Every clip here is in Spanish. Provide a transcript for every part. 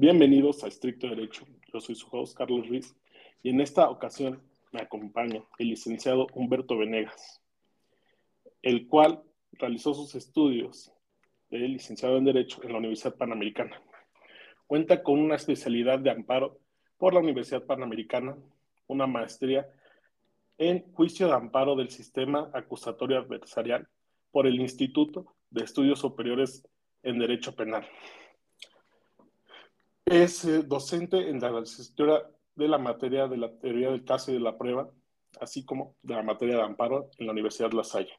Bienvenidos a Estricto Derecho. Yo soy su host Carlos Ruiz y en esta ocasión me acompaña el licenciado Humberto Venegas, el cual realizó sus estudios de licenciado en Derecho en la Universidad Panamericana. Cuenta con una especialidad de amparo por la Universidad Panamericana, una maestría en juicio de amparo del sistema acusatorio adversarial por el Instituto de Estudios Superiores en Derecho Penal. Es eh, docente en la licenciatura de la materia de la teoría del caso y de la prueba, así como de la materia de amparo en la Universidad La Salle.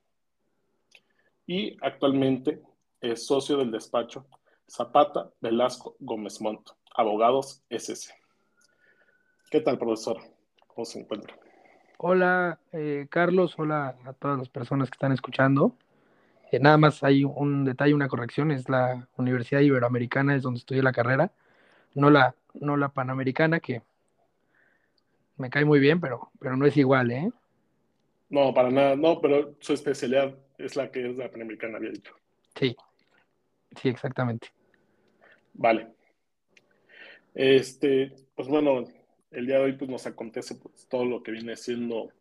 Y actualmente es socio del despacho Zapata Velasco Gómez Montt, abogados SS. ¿Qué tal, profesor? ¿Cómo se encuentra? Hola, eh, Carlos. Hola a todas las personas que están escuchando. Eh, nada más hay un detalle, una corrección. Es la Universidad Iberoamericana, es donde estudié la carrera, no la, no la Panamericana, que me cae muy bien, pero, pero no es igual, ¿eh? No, para nada. No, pero su especialidad es la que es la Panamericana, había dicho. Sí, sí, exactamente. Vale. Este, pues bueno, el día de hoy pues nos acontece pues, todo lo que viene siendo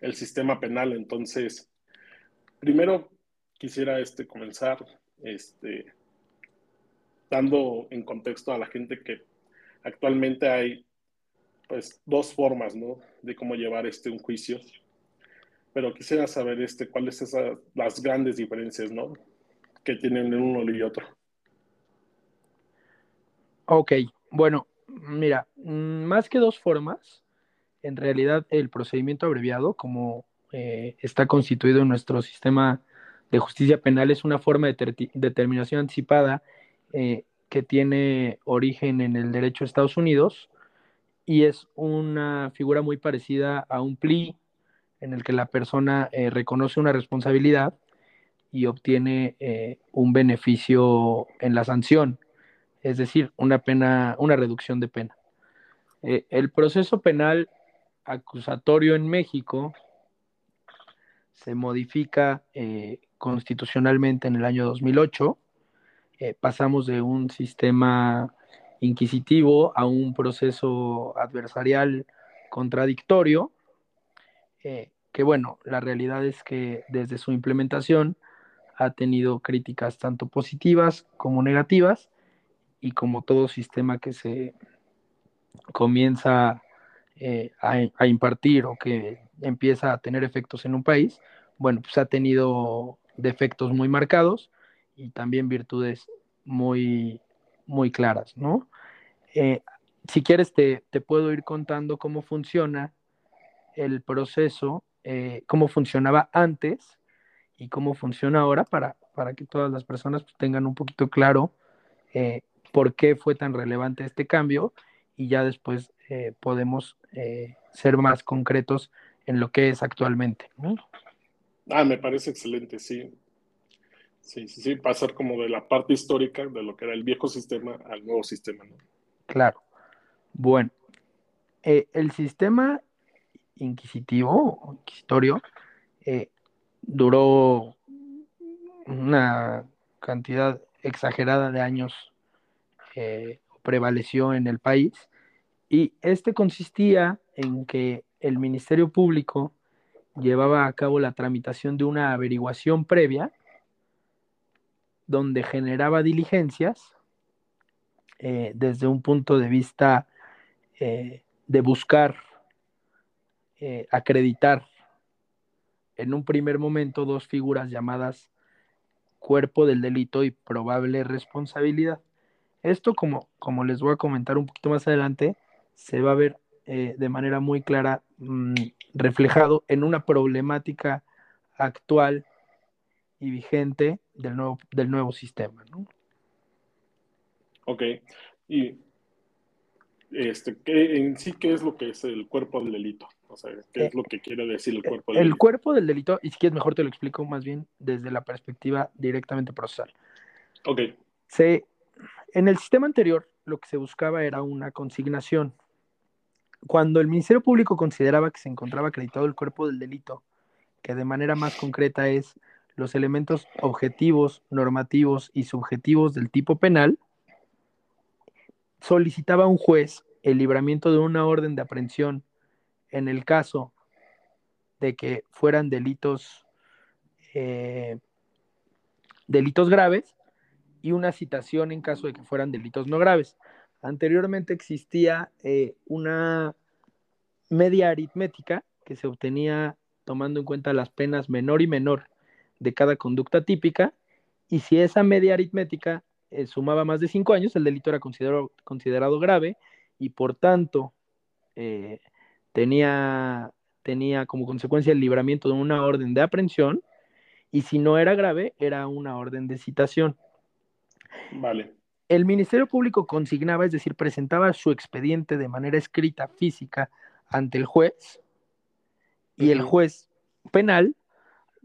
el sistema penal. Entonces, primero quisiera este, comenzar este, dando en contexto a la gente que actualmente hay pues dos formas ¿no? de cómo llevar este un juicio. Pero quisiera saber este, cuáles son las grandes diferencias ¿no? que tienen uno y otro. Ok, bueno, Mira, mm, más que dos formas, en realidad el procedimiento abreviado, como eh, está constituido en nuestro sistema de justicia penal, es una forma de determinación anticipada eh, que tiene origen en el derecho de Estados Unidos y es una figura muy parecida a un PLI en el que la persona eh, reconoce una responsabilidad y obtiene un beneficio en la sanción es decir, una pena, una reducción de pena. Eh, el proceso penal acusatorio en México se modifica eh, constitucionalmente en el año 2008. Eh, pasamos de un sistema inquisitivo a un proceso adversarial contradictorio, que bueno, la realidad es que desde su implementación ha tenido críticas tanto positivas como negativas, y como todo sistema que se comienza eh, a, impartir o que empieza a tener efectos en un país, bueno, pues ha tenido defectos muy marcados y también virtudes muy, muy claras, ¿no? Eh, si quieres, te, puedo ir contando cómo funciona el proceso, eh, cómo funcionaba antes y cómo funciona ahora para, para que todas las personas pues, tengan un poquito claro por qué fue tan relevante este cambio y ya después eh, podemos eh, ser más concretos en lo que es actualmente. Ah, me parece excelente, sí. Sí, sí, sí, pasar como de la parte histórica de lo que era el viejo sistema al nuevo sistema. ¿no? Claro. Bueno, eh, el sistema inquisitivo o inquisitorio duró una cantidad exagerada de años prevaleció en el país. Y este consistía en que el Ministerio Público llevaba a cabo la tramitación de una averiguación previa donde generaba diligencias eh, desde un punto de vista eh, de buscar eh, acreditar en un primer momento dos figuras llamadas cuerpo del delito y probable responsabilidad. Esto, como, como les voy a comentar un poquito más adelante, se va a ver de manera muy clara mm, reflejado en una problemática actual y vigente del nuevo, del nuevo sistema. ¿no? Ok. Y este, ¿qué, en sí, ¿qué es lo que es el cuerpo del delito? O sea, ¿qué es eh, lo que quiere decir el cuerpo del delito? El cuerpo del delito, y si quieres mejor te lo explico más bien desde la perspectiva directamente procesal. Ok. Se en el sistema anterior, lo que se buscaba era una consignación. Cuando el Ministerio Público consideraba que se encontraba acreditado el cuerpo del delito, que de manera más concreta es los elementos objetivos, normativos y subjetivos del tipo penal, solicitaba un juez el libramiento de una orden de aprehensión en el caso de que fueran delitos eh, delitos graves y una citación en caso de que fueran delitos no graves. Anteriormente existía eh, una media aritmética que se obtenía tomando en cuenta las penas menor y menor de cada conducta típica, y si esa media aritmética eh, sumaba más de cinco años, el delito era considerado, considerado grave y por tanto eh, tenía, tenía como consecuencia el libramiento de una orden de aprehensión, y si no era grave, era una orden de citación. Vale. El Ministerio Público consignaba, es decir, presentaba su expediente de manera escrita, física, ante el juez, y el juez penal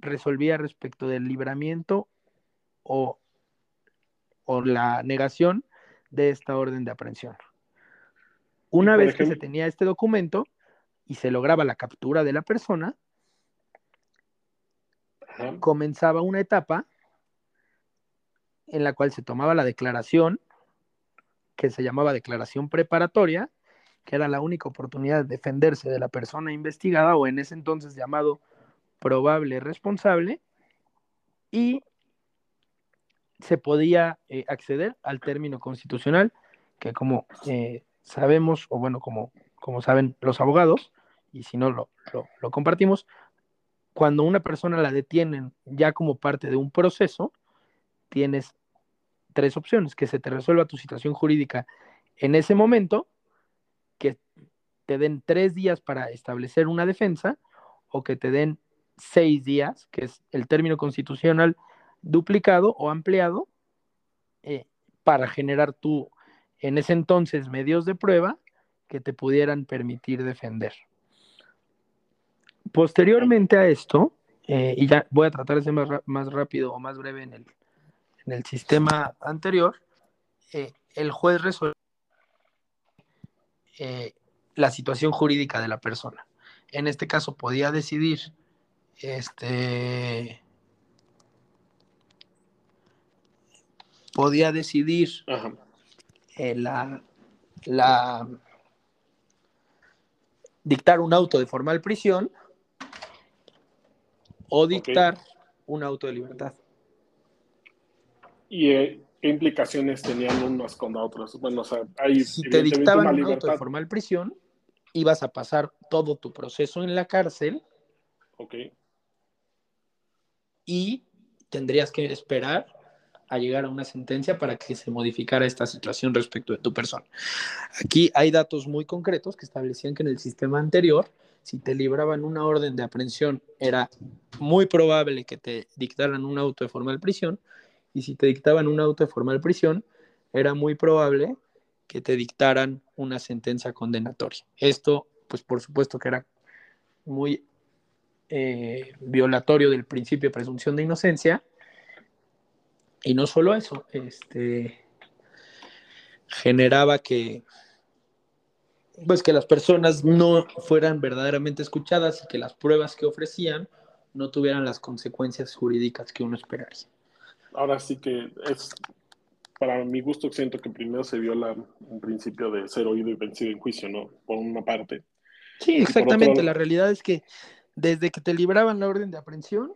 resolvía respecto del libramiento o, o la negación de esta orden de aprehensión. Una vez que se tenía este documento y se lograba la captura de la persona, comenzaba una etapa en la cual se tomaba la declaración, que se llamaba declaración preparatoria, que era la única oportunidad de defenderse de la persona investigada o en ese entonces llamado probable responsable, y se podía eh, acceder al término constitucional, que como eh, sabemos, o bueno, como, como saben los abogados, y si no lo, lo compartimos, cuando una persona la detienen ya como parte de un proceso, tienes tres opciones, que se te resuelva tu situación jurídica en ese momento, que te den tres días para establecer una defensa, o que te den seis días, que es el término constitucional duplicado o ampliado, eh, para generar tú, en ese entonces, medios de prueba que te pudieran permitir defender. Posteriormente a esto, eh, y ya voy a tratar de ser más, rápido o más breve en el, en el sistema anterior, eh, el juez resuelve la situación jurídica de la persona. En este caso podía decidir este podía decidir la, la dictar un auto de formal prisión o dictar un auto de libertad. ¿Y eh, qué implicaciones tenían unos con otros? Bueno, o sea, hay si te dictaban un auto de formal prisión, ibas a pasar todo tu proceso en la cárcel. Ok. Y tendrías que esperar a llegar a una sentencia para que se modificara esta situación respecto de tu persona. Aquí hay datos muy concretos que establecían que en el sistema anterior si te libraban una orden de aprehensión, era muy probable que te dictaran un auto de formal prisión, y si te dictaban un auto de formal prisión, era muy probable que te dictaran una sentencia condenatoria. Esto, pues por supuesto que era muy eh, violatorio del principio de presunción de inocencia. Y no solo eso, este, generaba que pues que las personas no fueran verdaderamente escuchadas y que las pruebas que ofrecían no tuvieran las consecuencias jurídicas que uno esperaría. Ahora sí que es, para mi gusto, siento que primero se viola un principio de ser oído y vencido en juicio, ¿no? Por una parte. Sí, exactamente. La realidad es que desde que te libraban la orden de aprehensión,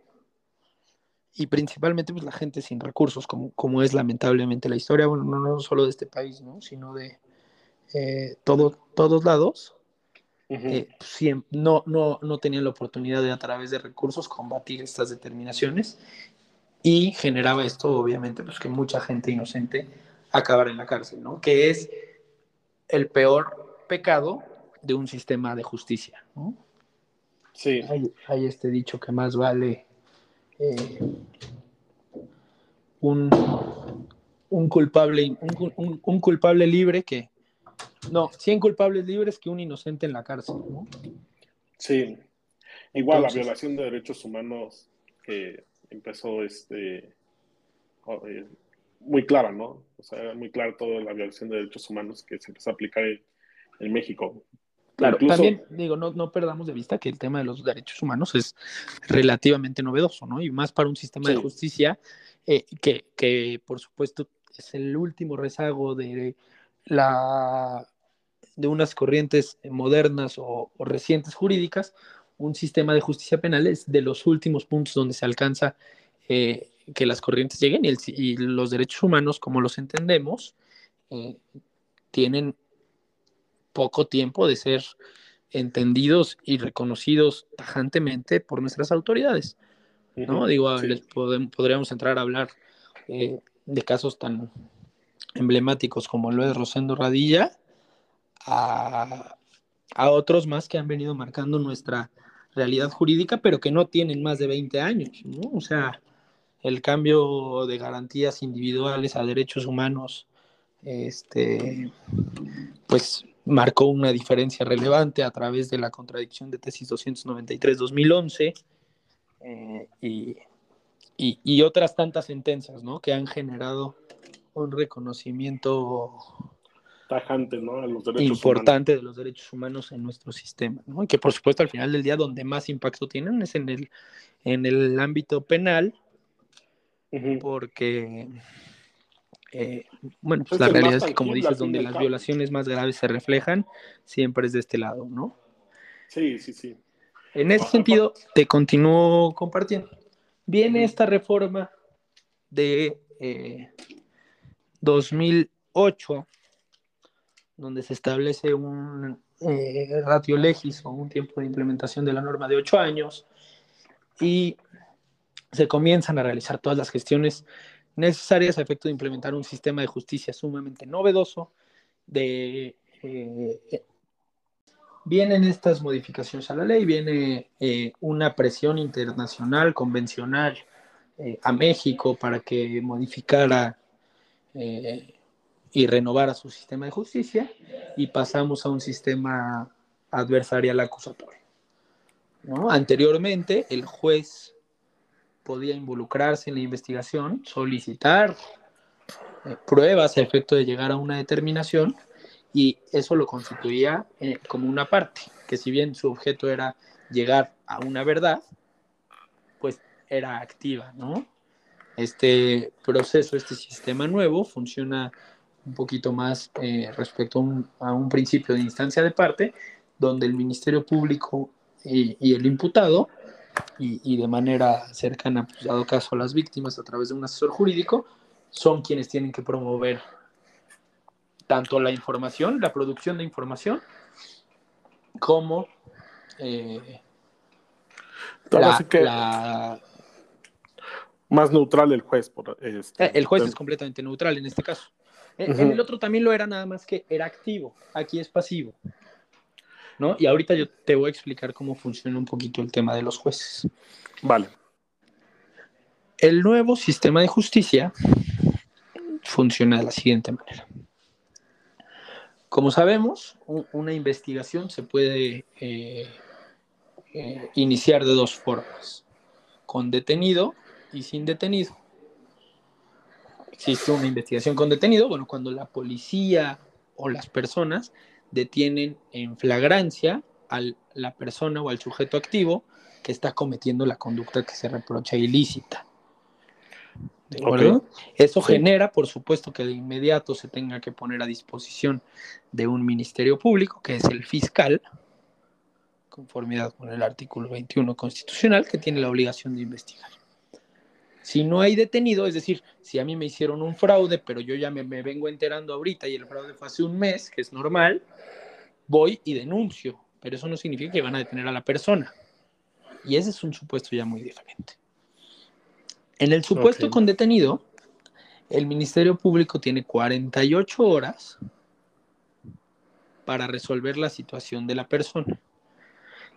y principalmente pues la gente sin recursos, como, como es lamentablemente la historia, bueno, no, no solo de este país, ¿no? Sino de, eh, todo, todos lados, eh, no, no, no tenían la oportunidad de a través de recursos combatir estas determinaciones y generaba esto, obviamente, pues que mucha gente inocente acabara en la cárcel, ¿no? Que es el peor pecado de un sistema de justicia, ¿no? Sí. Hay, este dicho que más vale eh, un, un, culpable, un, un culpable libre que, no, 100 culpables libres que un inocente en la cárcel, ¿no? Sí. Igual la violación de derechos humanos que empezó este eh, muy clara, ¿no? O sea, muy clara toda la violación de derechos humanos que se empezó a aplicar en, México. Claro, también digo, no, no perdamos de vista que el tema de los derechos humanos es relativamente novedoso, ¿no? Y más para un sistema de justicia eh, que, que, por supuesto, es el último rezago de la, de unas corrientes modernas o, recientes jurídicas, un sistema de justicia penal es de los últimos puntos donde se alcanza eh, que las corrientes lleguen y, los derechos humanos, como los entendemos, eh, tienen poco tiempo de ser entendidos y reconocidos tajantemente por nuestras autoridades. ¿no? Digo, podríamos entrar a hablar eh, de casos tan emblemáticos como lo de Rosendo Radilla, a, otros más que han venido marcando nuestra realidad jurídica, pero que no tienen más de 20 años, ¿no? O sea, el cambio de garantías individuales a derechos humanos, este, pues marcó una diferencia relevante a través de la contradicción de tesis 293-2011 eh, y, y, otras tantas sentencias, ¿no? Que han generado un reconocimiento tajante, ¿no? importante de los derechos humanos en nuestro sistema, ¿no? Y que por supuesto al final del día donde más impacto tienen es en el, en el ámbito penal, porque, eh, bueno, pues la realidad es que como dices, donde las violaciones más graves se reflejan, siempre es de este lado, ¿no? Sí, sí, sí. En ese sentido, te continúo compartiendo. Viene esta reforma de 2008, eh, donde se establece un eh, ratio legis o un tiempo de implementación de la norma de ocho años y se comienzan a realizar todas las gestiones necesarias a efecto de implementar un sistema de justicia sumamente novedoso. De, eh, vienen estas modificaciones a la ley, viene eh, una presión internacional, convencional, eh, a México para que modificara y renovara su sistema de justicia y pasamos a un sistema adversarial acusatorio. Anteriormente, el juez podía involucrarse en la investigación, solicitar eh, pruebas a efecto de llegar a una determinación y eso lo constituía eh, como una parte, que si bien su objeto era llegar a una verdad, pues era activa, ¿no? Este proceso, este sistema nuevo funciona un poquito más eh, respecto a un, principio de instancia de parte, donde el Ministerio Público y el imputado y, de manera cercana, pues, dado caso a las víctimas a través de un asesor jurídico, son quienes tienen que promover tanto la información, la producción de información, como eh, la, más neutral el juez. Por este, eh, el juez es completamente neutral en este caso. En el otro también lo era nada más que era activo, aquí es pasivo. ¿No? Y ahorita yo te voy a explicar cómo funciona un poquito el tema de los jueces. Vale. El nuevo sistema de justicia funciona de la siguiente manera. Como sabemos, una investigación se puede eh, eh, iniciar de dos formas, con detenido y sin detenido. Existe una investigación con detenido, bueno, cuando la policía o las personas detienen en flagrancia a la persona o al sujeto activo que está cometiendo la conducta que se reprocha ilícita. ¿De acuerdo? Eso genera, por supuesto, que de inmediato se tenga que poner a disposición de un ministerio público, que es el fiscal, conformidad con el artículo 21 constitucional, que tiene la obligación de investigar. Si no hay detenido, es decir, si a mí me hicieron un fraude, pero yo ya me, vengo enterando ahorita y el fraude fue hace un mes, que es normal, voy y denuncio, pero eso no significa que van a detener a la persona. Y ese es un supuesto ya muy diferente. En el supuesto con detenido, el Ministerio Público tiene 48 horas para resolver la situación de la persona.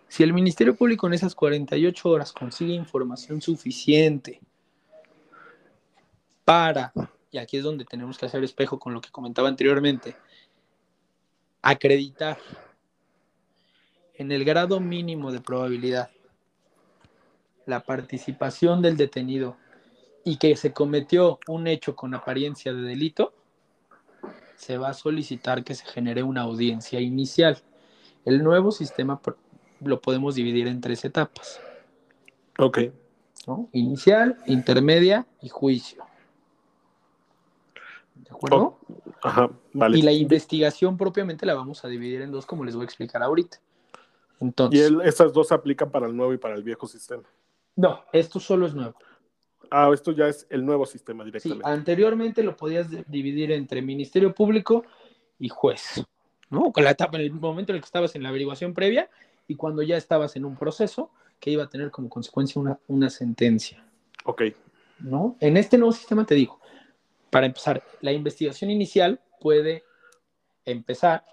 Si el Ministerio Público en esas 48 horas consigue información suficiente para, y aquí es donde tenemos que hacer espejo con lo que comentaba anteriormente, acreditar en el grado mínimo de probabilidad la participación del detenido y que se cometió un hecho con apariencia de delito, se va a solicitar que se genere una audiencia inicial. El nuevo sistema lo podemos dividir en tres etapas. Ok. Inicial, intermedia y juicio. ¿De acuerdo? Ajá, vale. Y la investigación propiamente la vamos a dividir en dos, como les voy a explicar ahorita. Y Entonces, el- esas dos se aplican para el nuevo y para el viejo sistema. no, esto solo es nuevo. Ah, esto ya es el nuevo sistema Sí, directamente. anteriormente lo podías dividir entre Ministerio Público y juez, ¿no? Con la etapa, en el momento en el que estabas en la averiguación previa y cuando ya estabas en un proceso que iba a tener como consecuencia una, una sentencia, Ok, ¿no? En este nuevo sistema te digo, para empezar, la investigación inicial puede empezar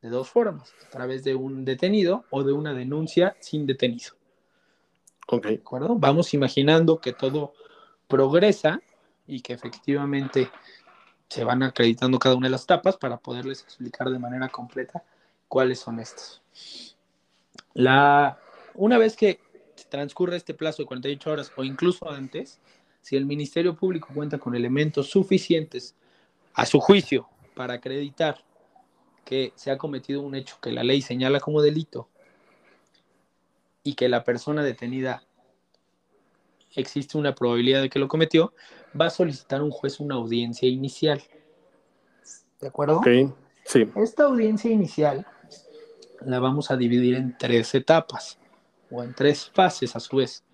de dos formas, a través de un detenido o de una denuncia sin detenido. ok. ¿De acuerdo? Vamos imaginando que todo progresa y que efectivamente se van acreditando cada una de las etapas para poderles explicar de manera completa cuáles son estas. La, una vez que transcurre este plazo de 48 horas o incluso antes, si el Ministerio Público cuenta con elementos suficientes a su juicio para acreditar que se ha cometido un hecho que la ley señala como delito y que la persona detenida existe una probabilidad de que lo cometió, va a solicitar un juez una audiencia inicial. ¿De acuerdo? Ok, sí. Esta audiencia inicial la vamos a dividir en tres etapas o en tres fases a su vez,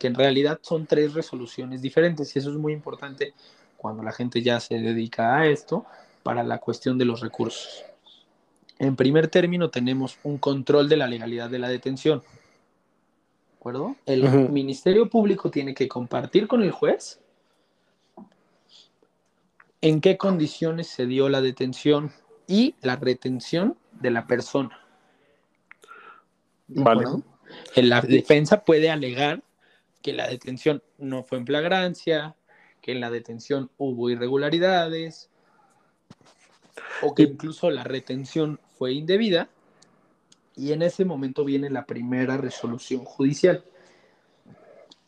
que en realidad son tres resoluciones diferentes y eso es muy importante cuando la gente ya se dedica a esto para la cuestión de los recursos. En primer término tenemos un control de la legalidad de la detención. ¿De acuerdo? El. Ministerio Público tiene que compartir con el juez en qué condiciones se dio la detención y la retención de la persona. ¿De Vale. La defensa puede alegar que la detención no fue en flagrancia, que en la detención hubo irregularidades, o que incluso la retención fue indebida, y en ese momento viene la primera resolución judicial.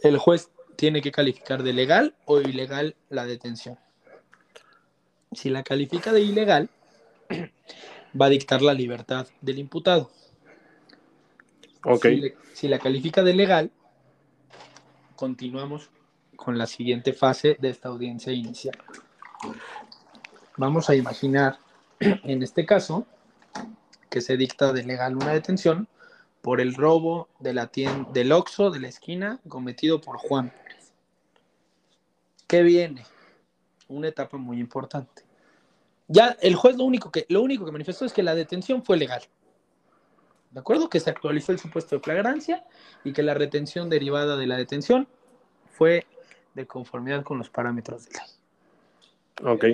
El juez tiene que calificar de legal o ilegal la detención. Si la califica de ilegal, va a dictar la libertad del imputado. Ok, Si, le- si la califica de legal, continuamos con la siguiente fase de esta audiencia inicial. Vamos a imaginar, en este caso, que se dicta de legal una detención por el robo de la tienda, del Oxxo de la esquina cometido por Juan. ¿Qué viene? Una etapa muy importante. Ya el juez lo único que, lo único que manifestó es que la detención fue legal. ¿De acuerdo? Que se actualizó el supuesto de flagrancia y que la retención derivada de la detención fue de conformidad con los parámetros de ley. ok.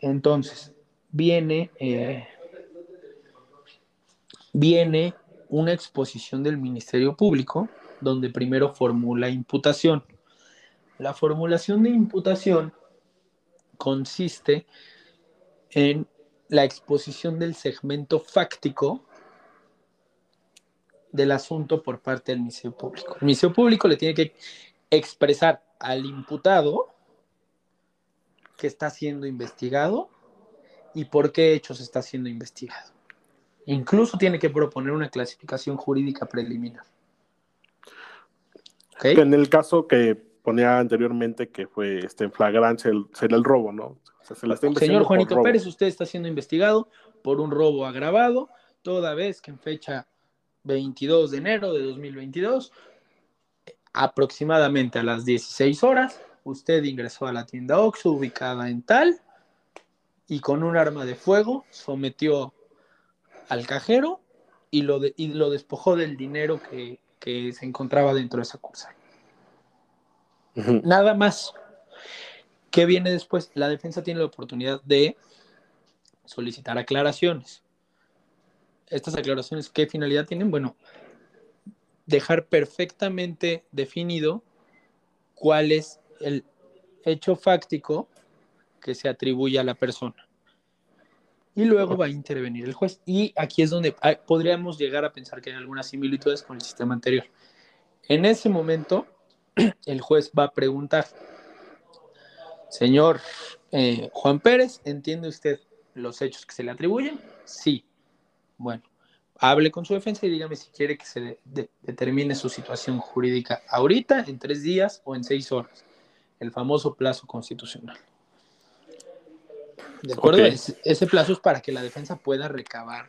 Entonces, viene, eh, viene una exposición del Ministerio Público donde primero formula imputación. La formulación de imputación consiste en la exposición del segmento fáctico del asunto por parte del Ministerio Público. El Ministerio Público le tiene que expresar al imputado que está siendo investigado y por qué hechos está siendo investigado. Incluso tiene que proponer una clasificación jurídica preliminar. En el caso que ponía anteriormente que fue este, en flagrancia, el, sería el robo, ¿no? O sea, se está Señor Juanito. Pérez, usted está siendo investigado por un robo agravado, toda vez que en fecha 22 de enero de 2022, aproximadamente a las 16 horas, usted ingresó a la tienda Oxxo ubicada en tal y con un arma de fuego sometió al cajero y lo, de- y lo despojó del dinero que, que se encontraba dentro de esa cosa. Ujú. Nada más. ¿Qué viene después? La defensa tiene la oportunidad de solicitar aclaraciones. Estas aclaraciones, ¿qué finalidad tienen? Bueno, dejar perfectamente definido cuál es el hecho fáctico que se atribuye a la persona. Y luego va a intervenir el juez. Y aquí es donde ah, podríamos llegar a pensar que hay algunas similitudes con el sistema anterior. En ese momento, el juez va a preguntar, señor eh, Juan Pérez, ¿entiende usted los hechos que se le atribuyen? Sí. Bueno, hable con su defensa y dígame si quiere que se de- de- determine su situación jurídica ahorita, en tres días o en seis horas. El famoso plazo constitucional. ¿De acuerdo? Es- ese plazo es para que la defensa pueda recabar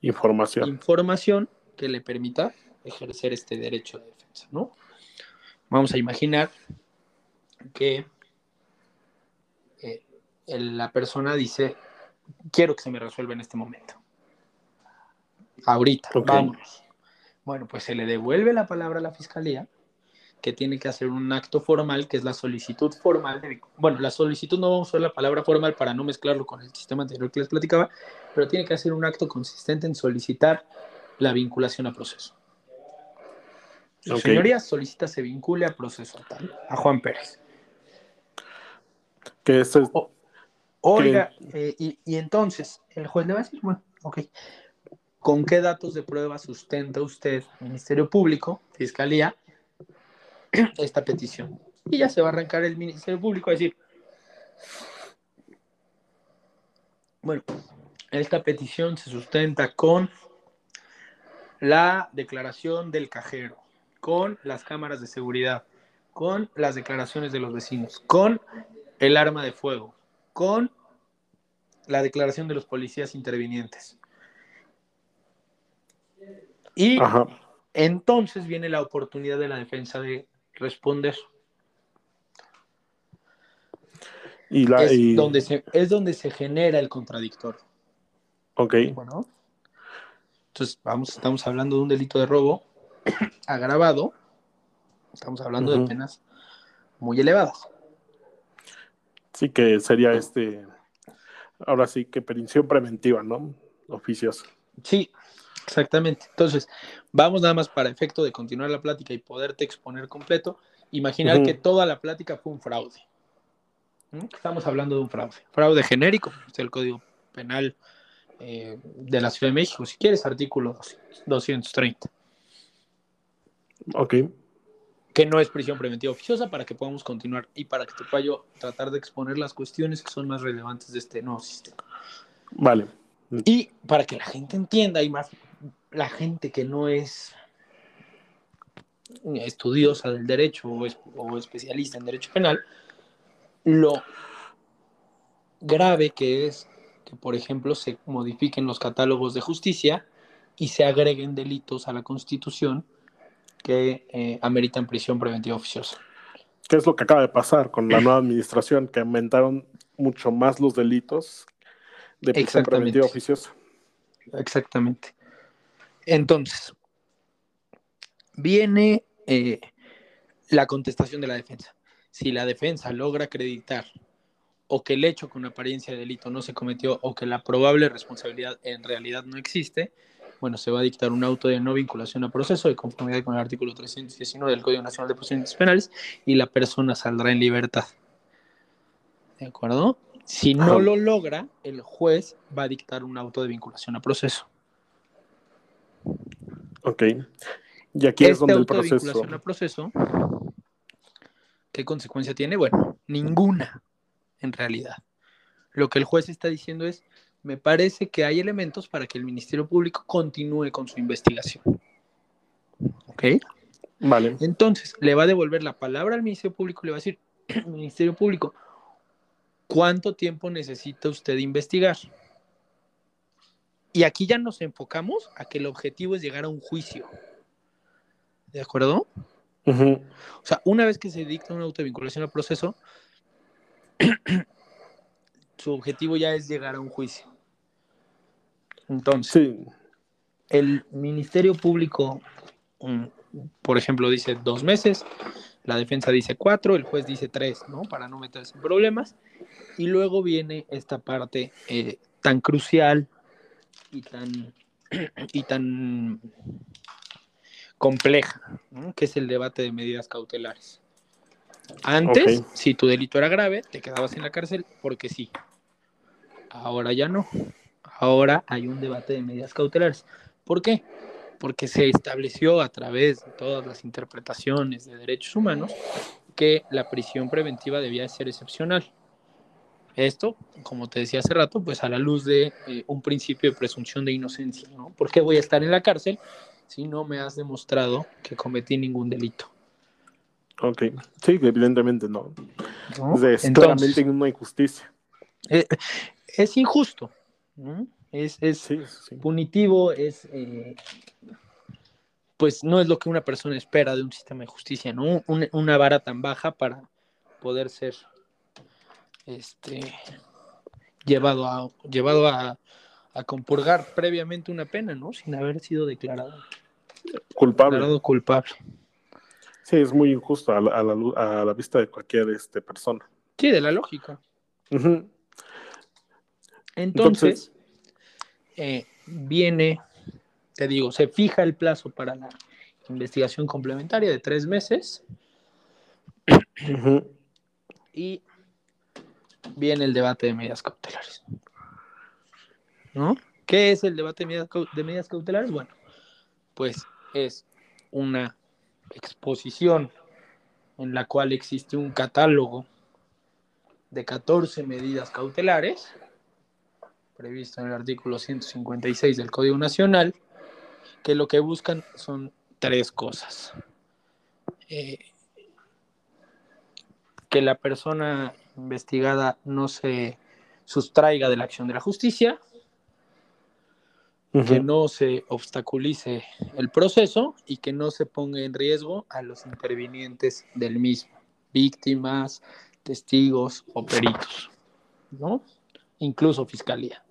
Información. información que le permita ejercer este derecho de defensa, ¿no? Vamos a imaginar que eh, la persona dice, quiero que se me resuelva en este momento. Ahorita, Ok. vámonos. Bueno, pues se le devuelve la palabra a la fiscalía, que tiene que hacer un acto formal, que es la solicitud formal. de- bueno, la solicitud no vamos a usar la palabra formal para no mezclarlo con el sistema anterior que les platicaba, pero tiene que hacer un acto consistente en solicitar la vinculación a proceso. Su señoría solicita se vincule a proceso tal, a Juan Pérez. Que esto es- O- Oiga, eh, y, y entonces el juez le va a decir, bueno, ok, ¿con qué datos de prueba sustenta usted, Ministerio Público, Fiscalía, esta petición? Y ya se va a arrancar el Ministerio Público a decir, bueno, esta petición se sustenta con la declaración del cajero, con las cámaras de seguridad, con las declaraciones de los vecinos, con el arma de fuego, con la declaración de los policías intervinientes. Y Ajá. entonces viene la oportunidad de la defensa de responder. Y la. es, y- donde se, es donde se genera el contradictorio. Ok. Bueno, entonces vamos, estamos hablando de un delito de robo agravado. Estamos hablando de penas muy elevadas. Sí, que sería este. Ahora sí que prisión preventiva, ¿no? Oficiosa. Sí, exactamente. Entonces, vamos nada más para efecto de continuar la plática y poderte exponer completo. Imaginar que toda la plática fue un fraude. ¿Mm? Estamos hablando de un fraude. Fraude genérico, es el Código Penal eh, de la Ciudad de México. Si quieres, artículo 200 230, Ok. que no es prisión preventiva oficiosa, para que podamos continuar y para que te pueda yo tratar de exponer las cuestiones que son más relevantes de este nuevo sistema. Vale. Y para que la gente entienda, y más la gente que no es estudiosa del derecho o, es- o especialista en derecho penal, lo grave que es que, por ejemplo, se modifiquen los catálogos de justicia y se agreguen delitos a la Constitución que eh, ameritan prisión preventiva oficiosa. ¿Qué es lo que acaba de pasar con la nueva administración? Que aumentaron mucho más los delitos de prisión preventiva oficiosa. Exactamente. Entonces, viene eh, la contestación de la defensa. Si la defensa logra acreditar o que el hecho con apariencia de delito no se cometió o que la probable responsabilidad en realidad no existe, bueno, se va a dictar un auto de no vinculación a proceso de conformidad con el artículo 319 del Código Nacional de Procedimientos Penales y la persona saldrá en libertad. ¿De acuerdo? Si no lo logra, el juez va a dictar un auto de vinculación a proceso. Ok. Y aquí es Este donde el proceso. vinculación a proceso, ¿qué consecuencia tiene? Bueno, ninguna, en realidad. Lo que el juez está diciendo es, me parece que hay elementos para que el Ministerio Público continúe con su investigación. ¿Ok? Vale. Entonces, le va a devolver la palabra al Ministerio Público y le va a decir, Ministerio Público, ¿cuánto tiempo necesita usted investigar? Y aquí ya nos enfocamos a que el objetivo es llegar a un juicio. ¿De acuerdo? O sea, una vez que se dicta una autovinculación al proceso, su objetivo ya es llegar a un juicio. Entonces, Sí. el Ministerio Público, mm, por ejemplo, dice dos meses, la defensa dice cuatro, el juez dice tres, ¿no? Para no meterse en problemas. Y luego viene esta parte eh, tan crucial y tan, y tan compleja, ¿no? que es el debate de medidas cautelares. Antes, si tu delito era grave, te quedabas en la cárcel porque sí. Ahora ya no. Ahora hay un debate de medidas cautelares. ¿Por qué? Porque se estableció a través de todas las interpretaciones de derechos humanos que la prisión preventiva debía ser excepcional. Esto, como te decía hace rato, pues a la luz de eh, un principio de presunción de inocencia, ¿no? ¿Por qué voy a estar en la cárcel si no me has demostrado que cometí ningún delito? Ok. Sí, evidentemente no. ¿no? Es Entonces, claramente una injusticia. Eh, es injusto, es, punitivo, es eh, pues no es lo que una persona espera de un sistema de justicia, ¿no? Una, vara tan baja para poder ser este llevado a llevado a, compurgar previamente una pena, ¿no? Sin haber sido declarado culpable. Declarado culpable. Sí, es muy injusto a la, vista de cualquier este, persona. Sí, de la lógica. Entonces, eh, viene, te digo, se fija el plazo para la investigación complementaria de tres meses. Y viene el debate de medidas cautelares. ¿No? ¿Qué es el debate de medidas cautelares? Bueno, pues es una exposición en la cual existe un catálogo de 14 medidas cautelares, previsto en el artículo 156 del Código Nacional, que lo que buscan son tres cosas. Eh, que la persona investigada no se sustraiga de la acción de la justicia, que no se obstaculice el proceso y que no se ponga en riesgo a los intervinientes del mismo, víctimas, testigos o peritos, ¿no? Incluso fiscalía.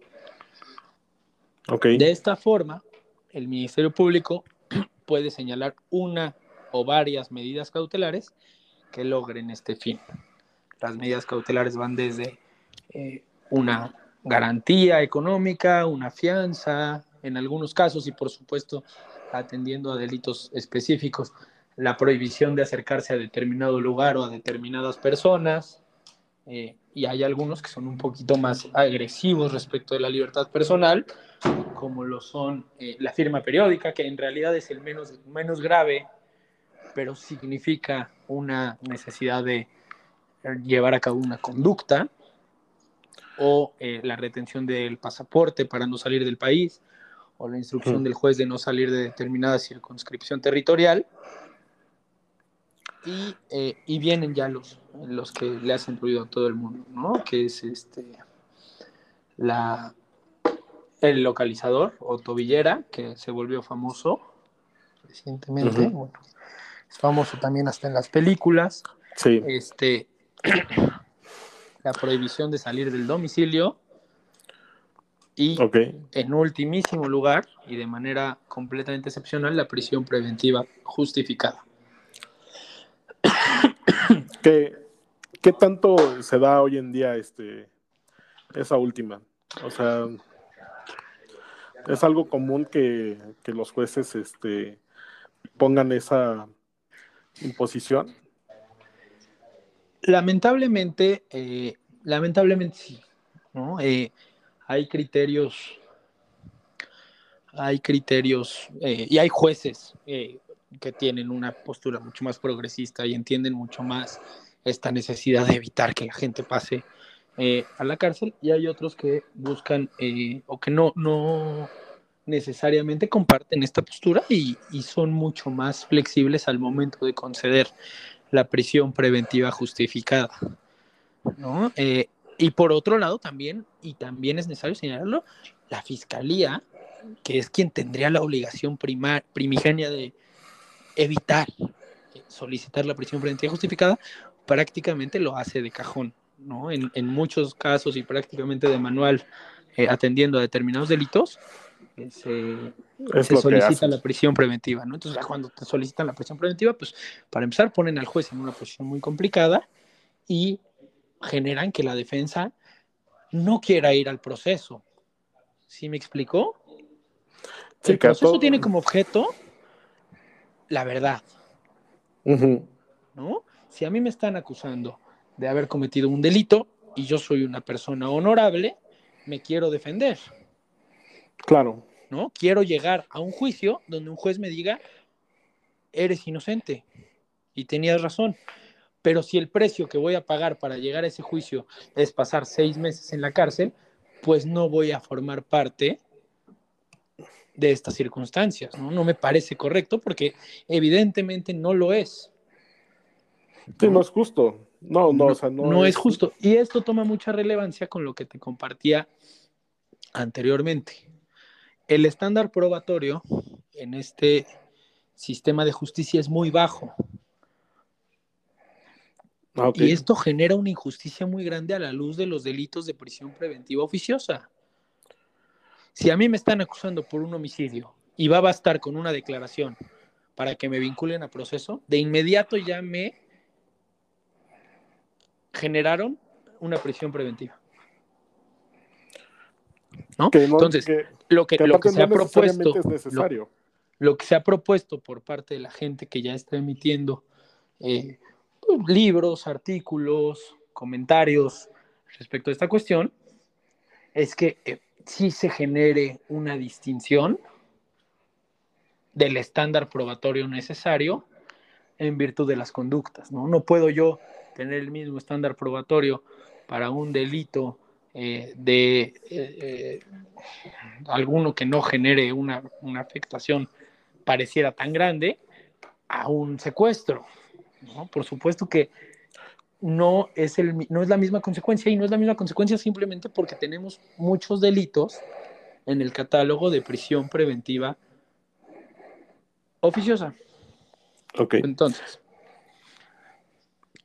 De esta forma, el Ministerio Público puede señalar una o varias medidas cautelares que logren este fin. Las medidas cautelares van desde eh, una garantía económica, una fianza, en algunos casos y por supuesto atendiendo a delitos específicos, la prohibición de acercarse a determinado lugar o a determinadas personas, eh, y hay algunos que son un poquito más agresivos respecto de la libertad personal, como lo son eh, la firma periódica, que en realidad es el menos, menos grave, pero significa una necesidad de llevar a cabo una conducta, o eh, la retención del pasaporte para no salir del país, o la instrucción del juez de no salir de determinada circunscripción territorial. Y, eh, y, vienen ya los, los que le hacen ruido a todo el mundo, ¿no? Que es este la el localizador o tobillera, que se volvió famoso recientemente. Bueno, es famoso también hasta en las películas. Sí. Este la prohibición de salir del domicilio y en ultimísimo lugar, y de manera completamente excepcional, la prisión preventiva justificada. ¿Qué, qué tanto se da hoy en día este, esa última? O sea, es algo común que, los jueces este, pongan esa imposición. Lamentablemente, eh, lamentablemente sí. ¿no? Eh, hay criterios, hay criterios eh, y hay jueces que tienen una postura mucho más progresista y entienden mucho más esta necesidad de evitar que la gente pase a la cárcel y hay otros que buscan o que no, no necesariamente comparten esta postura y, son mucho más flexibles al momento de conceder la prisión preventiva justificada. ¿no? Y por otro lado también, y también es necesario señalarlo, la fiscalía, que es quien tendría la obligación primar, primigenia de evitar solicitar la prisión preventiva justificada, prácticamente lo hace de cajón, ¿no? En, muchos casos y prácticamente de manual, eh, atendiendo a determinados delitos, se, solicita la prisión preventiva, ¿no? Entonces, cuando te solicitan la prisión preventiva, pues para empezar ponen al juez en una posición muy complicada y generan que la defensa no quiera ir al proceso. ¿Sí me explicó? el proceso tiene como objeto la verdad. ¿No? Si a mí me están acusando de haber cometido un delito y yo soy una persona honorable, me quiero defender. Claro. ¿No? Quiero llegar a un juicio donde un juez me diga, eres inocente y tenías razón. Pero si el precio que voy a pagar para llegar a ese juicio es pasar seis meses en la cárcel, pues no voy a formar parte de estas circunstancias. No, no me parece correcto porque evidentemente no lo es. Sí, no es justo. No, no, o sea, no, no es justo. Y esto toma mucha relevancia con lo que te compartía anteriormente. El estándar probatorio en este sistema de justicia es muy bajo. Ah, Y esto genera una injusticia muy grande a la luz de los delitos de prisión preventiva oficiosa. Si a mí me están acusando por un homicidio y va a bastar con una declaración para que me vinculen a proceso, de inmediato ya me generaron una prisión preventiva. ¿No? Que no- Entonces, que- lo que, que lo que se ha no propuesto, lo que se ha propuesto por parte de la gente que ya está emitiendo eh, pues, libros, artículos, comentarios respecto a esta cuestión, es que eh, sí se genere una distinción del estándar probatorio necesario en virtud de las conductas, ¿no? No puedo yo tener el mismo estándar probatorio para un delito eh, de eh, eh, alguno que no genere una, una afectación pareciera tan grande a un secuestro. ¿no? Por supuesto que no es, el, no es la misma consecuencia y no es la misma consecuencia simplemente porque tenemos muchos delitos en el catálogo de prisión preventiva oficiosa. Ok. Entonces,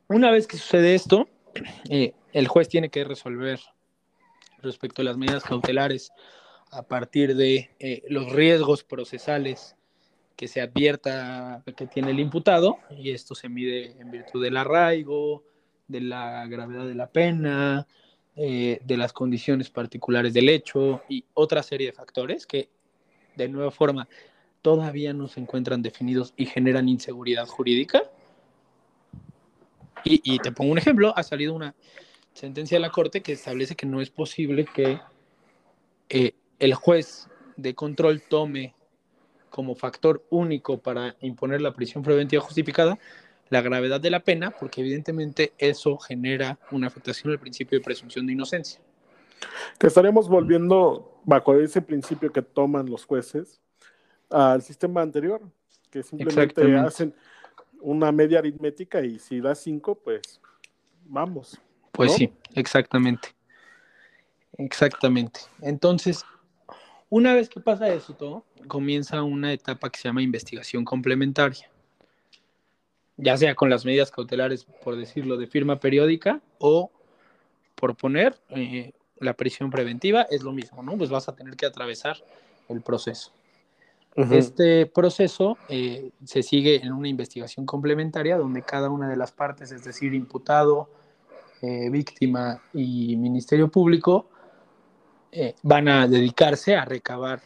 una vez que sucede esto, eh, el juez tiene que resolver respecto a las medidas cautelares a partir de eh, los riesgos procesales que se advierta que tiene el imputado, y esto se mide en virtud del arraigo, de la gravedad de la pena, eh, de las condiciones particulares del hecho y otra serie de factores que, de nueva forma, todavía no se encuentran definidos y generan inseguridad jurídica. Y, y te pongo un ejemplo, ha salido una sentencia de la Corte que establece que no es posible que eh, el juez de control tome como factor único para imponer la prisión preventiva justificada la gravedad de la pena, porque evidentemente eso genera una afectación al principio de presunción de inocencia. Que estaríamos volviendo bajo ese principio que toman los jueces al sistema anterior, que simplemente hacen una media aritmética y si da cinco, pues vamos. Pues ¿No? sí, exactamente. Exactamente. Entonces, una vez que pasa eso todo, comienza una etapa que se llama investigación complementaria. Ya sea con las medidas cautelares, por decirlo, de firma periódica o por poner eh, la prisión preventiva, es lo mismo, ¿no? Pues vas a tener que atravesar el proceso. Este proceso eh, se sigue en una investigación complementaria donde cada una de las partes, es decir, imputado, eh, víctima y Ministerio Público, eh, van a dedicarse a recabar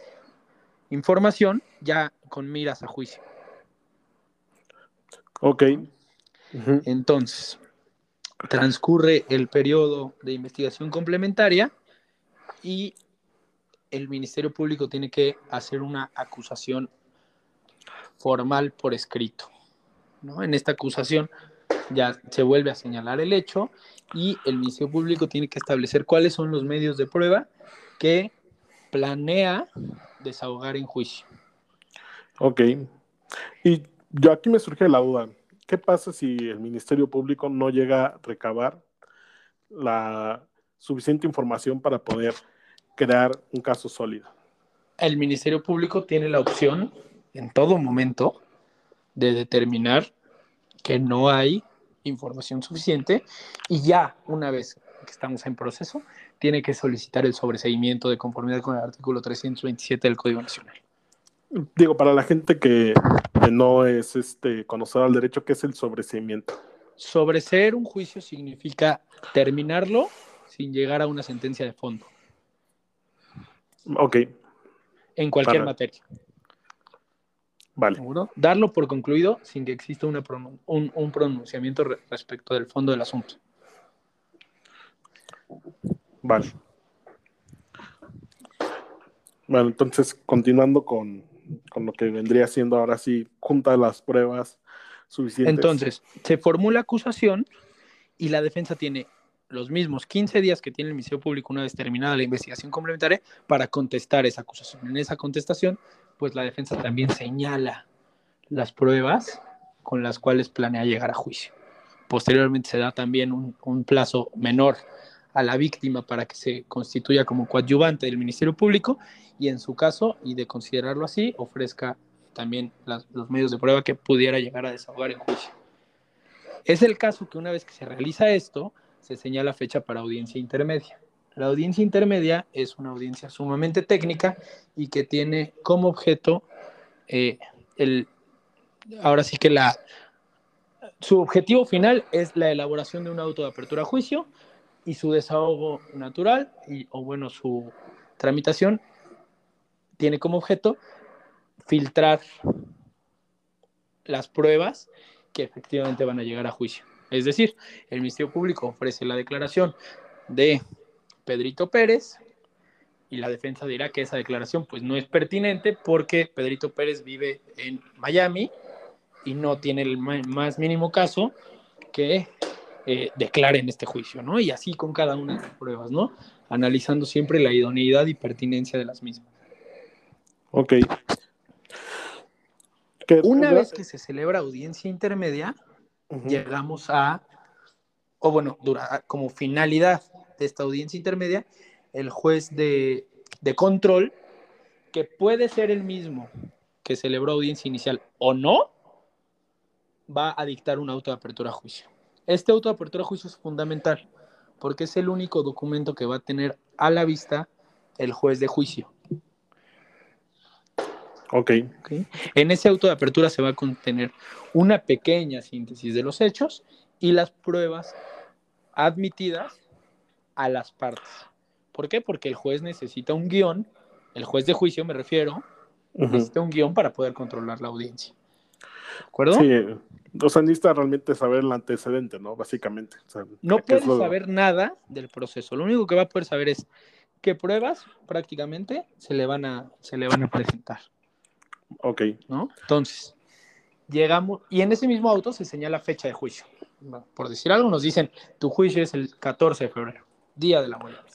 información ya con miras a juicio. Ok. Entonces, transcurre el periodo de investigación complementaria y el Ministerio Público tiene que hacer una acusación formal por escrito. ¿no? En esta acusación ya se vuelve a señalar el hecho y el Ministerio Público tiene que establecer cuáles son los medios de prueba que planea desahogar en juicio. Ok. Y yo aquí me surge la duda. ¿Qué pasa si el Ministerio Público no llega a recabar la suficiente información para poder crear un caso sólido? El Ministerio Público tiene la opción en todo momento de determinar que no hay información suficiente y ya una vez que estamos en proceso, tiene que solicitar el sobreseimiento de conformidad con el artículo 327 del Código Nacional. Digo, para la gente que, que no es este conocedora del derecho, ¿qué es el sobreseimiento? Sobreseer un juicio significa terminarlo sin llegar a una sentencia de fondo, Ok, en cualquier Para- materia. Vale. ¿seguro? Darlo por concluido sin que exista una pronun- un, un pronunciamiento re- respecto del fondo del asunto. Vale. Bueno, entonces, continuando con, con lo que vendría siendo ahora sí, junta las pruebas suficientes. Entonces, se formula acusación y la defensa tiene los mismos 15 días que tiene el Ministerio Público una vez terminada la investigación complementaria para contestar esa acusación. En esa contestación, pues la defensa también señala las pruebas con las cuales planea llegar a juicio. posteriormente se da también un, plazo menor a la víctima para que se constituya como coadyuvante del Ministerio Público y en su caso, y de considerarlo así, ofrezca también los medios de prueba que pudiera llegar a desahogar en juicio. Es el caso que una vez que se realiza esto, se señala fecha para audiencia intermedia. La audiencia intermedia es una audiencia sumamente técnica y que tiene como objeto eh, el, ahora sí que la, su objetivo final es la elaboración de un auto de apertura a juicio y su desahogo natural, y, o bueno, su tramitación tiene como objeto filtrar las pruebas que efectivamente van a llegar a juicio. Es decir, el Ministerio Público ofrece la declaración de Pedrito Pérez y la defensa dirá que esa declaración pues no es pertinente porque Pedrito Pérez vive en Miami y no tiene el más mínimo caso que eh, declare en este juicio, ¿no? Y así con cada una de las pruebas, ¿no? Analizando siempre la idoneidad y pertinencia de las mismas. Ok. Una vez que se celebra audiencia intermedia, llegamos a, o bueno, dura, como finalidad de esta audiencia intermedia, el juez de, control, que puede ser el mismo que celebró audiencia inicial o no, va a dictar un auto de apertura a juicio. Este auto de apertura a juicio es fundamental porque es el único documento que va a tener a la vista el juez de juicio. Ok. En ese auto de apertura se va a contener una pequeña síntesis de los hechos y las pruebas admitidas a las partes. ¿Por qué? Porque el juez necesita un guion, el juez de juicio me refiero, necesita un guion para poder controlar la audiencia. ¿De acuerdo? Sí, o sea, necesita realmente saber el antecedente, ¿no? Básicamente. no puede saber nada del proceso. Lo único que va a poder saber es qué pruebas prácticamente se le van a, se le van a presentar. Ok. ¿No? Entonces, llegamos, y en ese mismo auto se señala fecha de juicio. Por decir algo, nos dicen, tu juicio es el 14 de febrero, día de la muerte.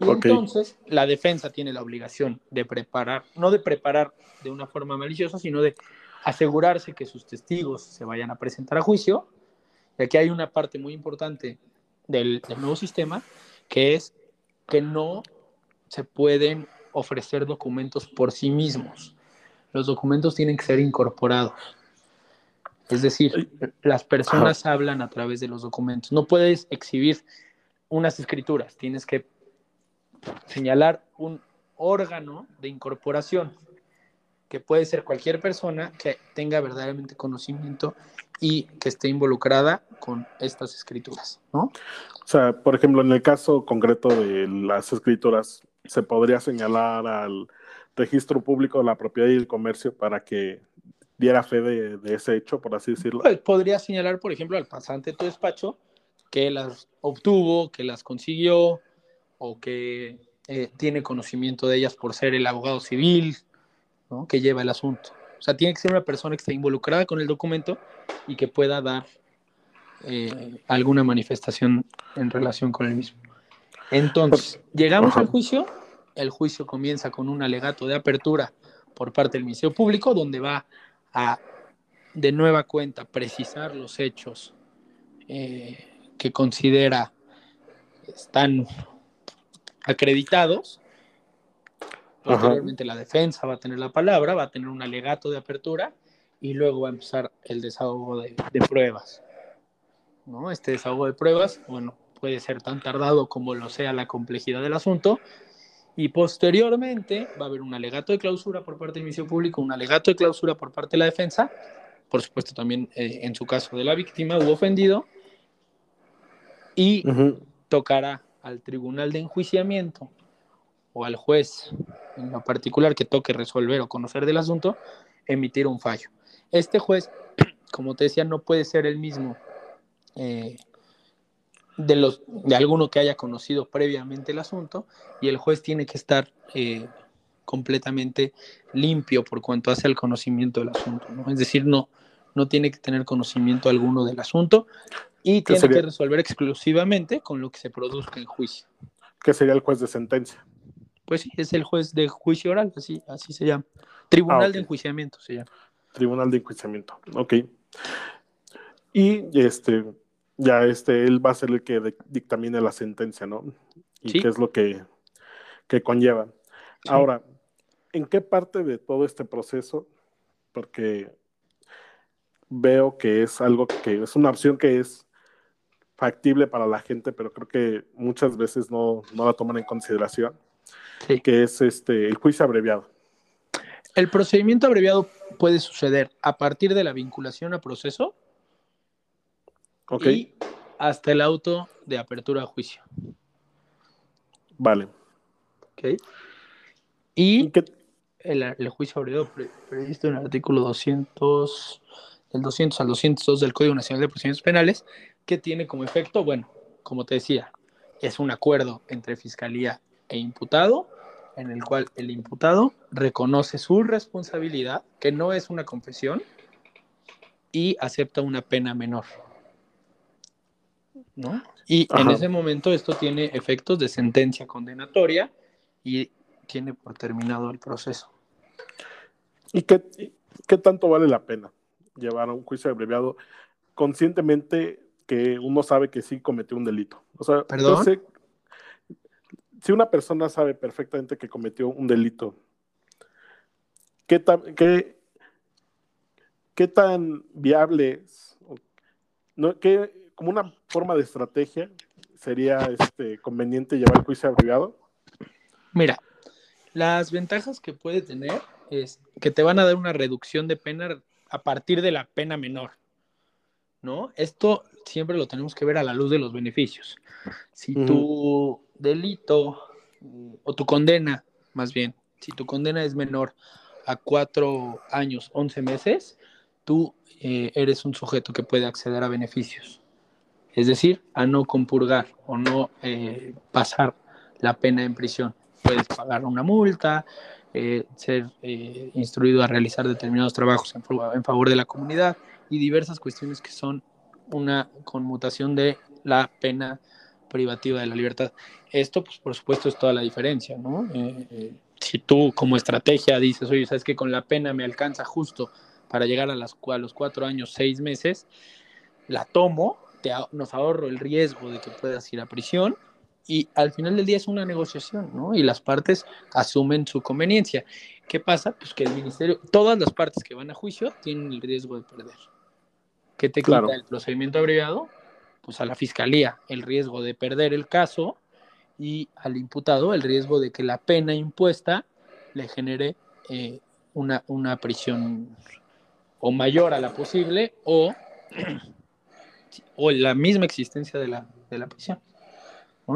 Y entonces la defensa tiene la obligación de preparar, no de preparar de una forma maliciosa, sino de asegurarse que sus testigos se vayan a presentar a juicio. Y aquí hay una parte muy importante del, del nuevo sistema, que es que no se pueden ofrecer documentos por sí mismos. Los documentos tienen que ser incorporados. Es decir, las personas hablan a través de los documentos. No puedes exhibir unas escrituras, tienes que señalar un órgano de incorporación, que puede ser cualquier persona que tenga verdaderamente conocimiento y que esté involucrada con estas escrituras, ¿no? O sea, por ejemplo, en el caso concreto de las escrituras, se podría señalar al registro público de la propiedad y el comercio para que diera fe de, ese hecho, por así decirlo. Pues podría señalar, por ejemplo, al pasante de tu despacho que las obtuvo, que las consiguió o que eh, tiene conocimiento de ellas por ser el abogado civil ¿no? que lleva el asunto. O sea, tiene que ser una persona que esté involucrada con el documento y que pueda dar eh, alguna manifestación en relación con el mismo. Entonces, llegamos al juicio, el juicio comienza con un alegato de apertura por parte del Ministerio Público, donde va a, de nueva cuenta, precisar los hechos eh, que considera están acreditados. Posteriormente la defensa va a tener la palabra, va a tener un alegato de apertura y luego va a empezar el desahogo de, de pruebas. ¿no? Este desahogo de pruebas, bueno, puede ser tan tardado como lo sea la complejidad del asunto. Y posteriormente va a haber un alegato de clausura por parte del Ministerio Público, un alegato de clausura por parte de la defensa, por supuesto también eh, en su caso de la víctima hubo ofendido, y tocará al tribunal de enjuiciamiento o al juez en lo particular que toque resolver o conocer del asunto, emitir un fallo. Este juez, como te decía, no puede ser el mismo eh, de, los, de alguno que haya conocido previamente el asunto y el juez tiene que estar eh, completamente limpio por cuanto hace al conocimiento del asunto. ¿no? Es decir, no, no tiene que tener conocimiento alguno del asunto y tiene que resolver exclusivamente con lo que se produzca en juicio. ¿Qué sería el juez de sentencia? Pues sí, es el juez de juicio oral, así, así se llama. Tribunal ah, de enjuiciamiento se llama. Tribunal de enjuiciamiento, ok. Y este, ya este, él va a ser el que dictamine la sentencia, ¿no? Y qué es lo que, que conlleva. Ahora, ¿en qué parte de todo este proceso? Porque veo que es algo que es una opción que es factible para la gente, pero creo que muchas veces no, no la toman en consideración, que es este, el juicio abreviado. El procedimiento abreviado puede suceder a partir de la vinculación a proceso y hasta el auto de apertura a juicio. Vale. Ok. Y el, juicio abreviado previsto en el artículo 200, del 200 al 202 del Código Nacional de Procedimientos Penales, que tiene como efecto, bueno, como te decía, es un acuerdo entre fiscalía e imputado, en el cual el imputado reconoce su responsabilidad, que no es una confesión, y acepta una pena menor. ¿No? Y en ese momento esto tiene efectos de sentencia condenatoria y tiene por terminado el proceso. ¿Y qué, qué tanto vale la pena llevar a un juicio abreviado conscientemente que uno sabe que sí cometió un delito? O sea, ¿Perdón? si una persona sabe perfectamente que cometió un delito, ¿qué tan, qué, qué tan viable es? ¿No? ¿Qué, como una forma de estrategia sería este, conveniente llevar el juicio abreviado? Mira, las ventajas que puede tener es que te van a dar una reducción de pena a partir de la pena menor, ¿no? Esto siempre lo tenemos que ver a la luz de los beneficios. Si tu delito o tu condena, más bien, si tu condena es menor a cuatro años, once meses, tú eh, eres un sujeto que puede acceder a beneficios es decir, a no compurgar o no eh, pasar la pena en prisión. Puedes pagar una multa, eh, ser eh, instruido a realizar determinados trabajos en, favor de la comunidad y diversas cuestiones que son una conmutación de la pena privativa de la libertad. Esto, pues, por supuesto, es toda la diferencia, ¿no? si tú como estrategia dices, oye, sabes que con la pena me alcanza justo para llegar a, las, a los cuatro años, seis meses, la tomo nos ahorro el riesgo de que puedas ir a prisión y al final del día es una negociación, ¿no? Y las partes asumen su conveniencia. ¿Qué pasa? Pues que el ministerio, todas las partes que van a juicio tienen el riesgo de perder. ¿Qué te quita el procedimiento abreviado? Pues a la fiscalía el riesgo de perder el caso y al imputado el riesgo de que la pena impuesta le genere eh, una, una prisión o mayor a la posible o o la misma existencia de la, de la prisión.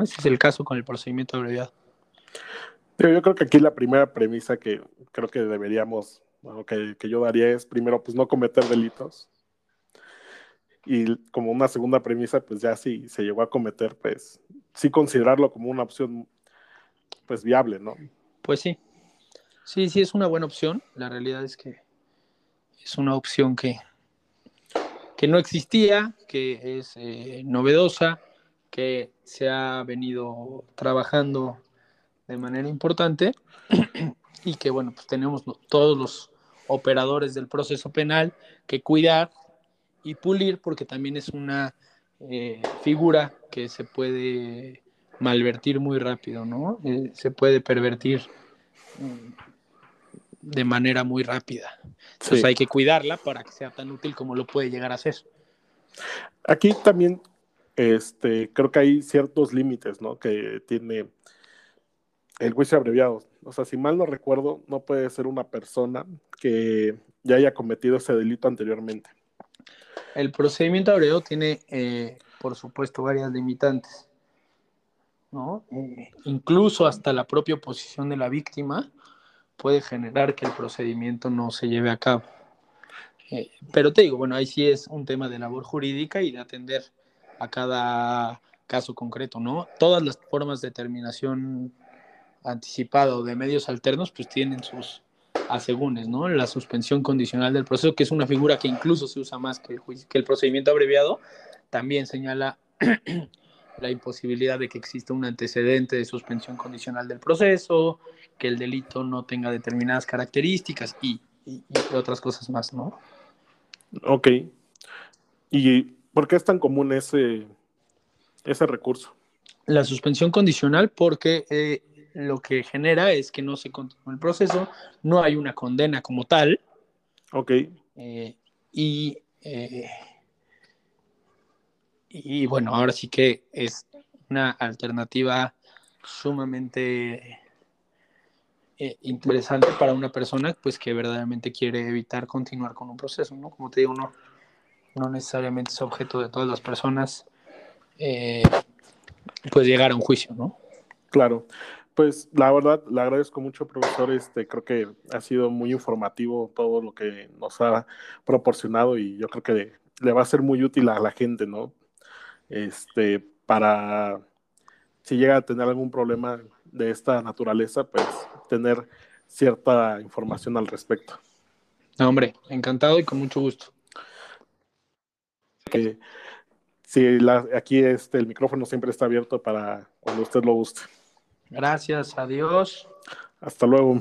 Ese es el caso con el procedimiento abreviado. yo creo que aquí la primera premisa que creo que deberíamos, que, que, yo daría es primero, pues no cometer delitos. Y como una segunda premisa, pues ya si se llegó a cometer, pues sí considerarlo como una opción, pues viable, ¿no? Pues sí. Sí, sí, es una buena opción. La realidad es que es una opción que, que no existía, que es eh, novedosa, que se ha venido trabajando de manera importante y que, bueno, pues tenemos todos los operadores del proceso penal que cuidar y pulir porque también es una eh, figura que se puede malvertir muy rápido, ¿no? Eh, se puede pervertir de manera muy rápida. Entonces hay que cuidarla para que sea tan útil como lo puede llegar a ser. Aquí también este, creo que hay ciertos límites ¿no? que tiene el juicio abreviado. O sea, si mal no recuerdo, no puede ser una persona que ya haya cometido ese delito anteriormente. El procedimiento abreviado tiene, eh, por supuesto, varias limitantes. ¿no? Eh, incluso hasta la propia oposición de la víctima puede generar que el procedimiento no se lleve a cabo. Eh, pero te digo, bueno, ahí sí es un tema de labor jurídica y de atender a cada caso concreto, ¿no? Todas las formas de terminación anticipada o de medios alternos, pues tienen sus asegúnes, ¿no? La suspensión condicional del proceso, que es una figura que incluso se usa más que el, que el procedimiento abreviado, también señala la imposibilidad de que exista un antecedente de suspensión condicional del proceso, que el delito no tenga determinadas características y, otras cosas más, ¿no? Ok. ¿Y por qué es tan común ese, ese recurso? La suspensión condicional porque eh, lo que genera es que no se continúa el proceso, no hay una condena como tal. Ok. Eh, y, eh, y bueno, ahora sí que es una alternativa sumamente eh, interesante para una persona pues que verdaderamente quiere evitar continuar con un proceso, ¿no? Como te digo, no, no necesariamente es objeto de todas las personas pues llegar a un juicio, ¿no? Claro. Pues la verdad, le agradezco mucho, profesor. Este, creo que ha sido muy informativo todo lo que nos ha proporcionado y yo creo que le va a ser muy útil a la gente, ¿no? Este, para si llega a tener algún problema de esta naturaleza, pues tener cierta información al respecto. No, hombre, encantado y con mucho gusto. Que si la, aquí este, el micrófono siempre está abierto para cuando usted lo guste. Gracias, adiós. Hasta luego.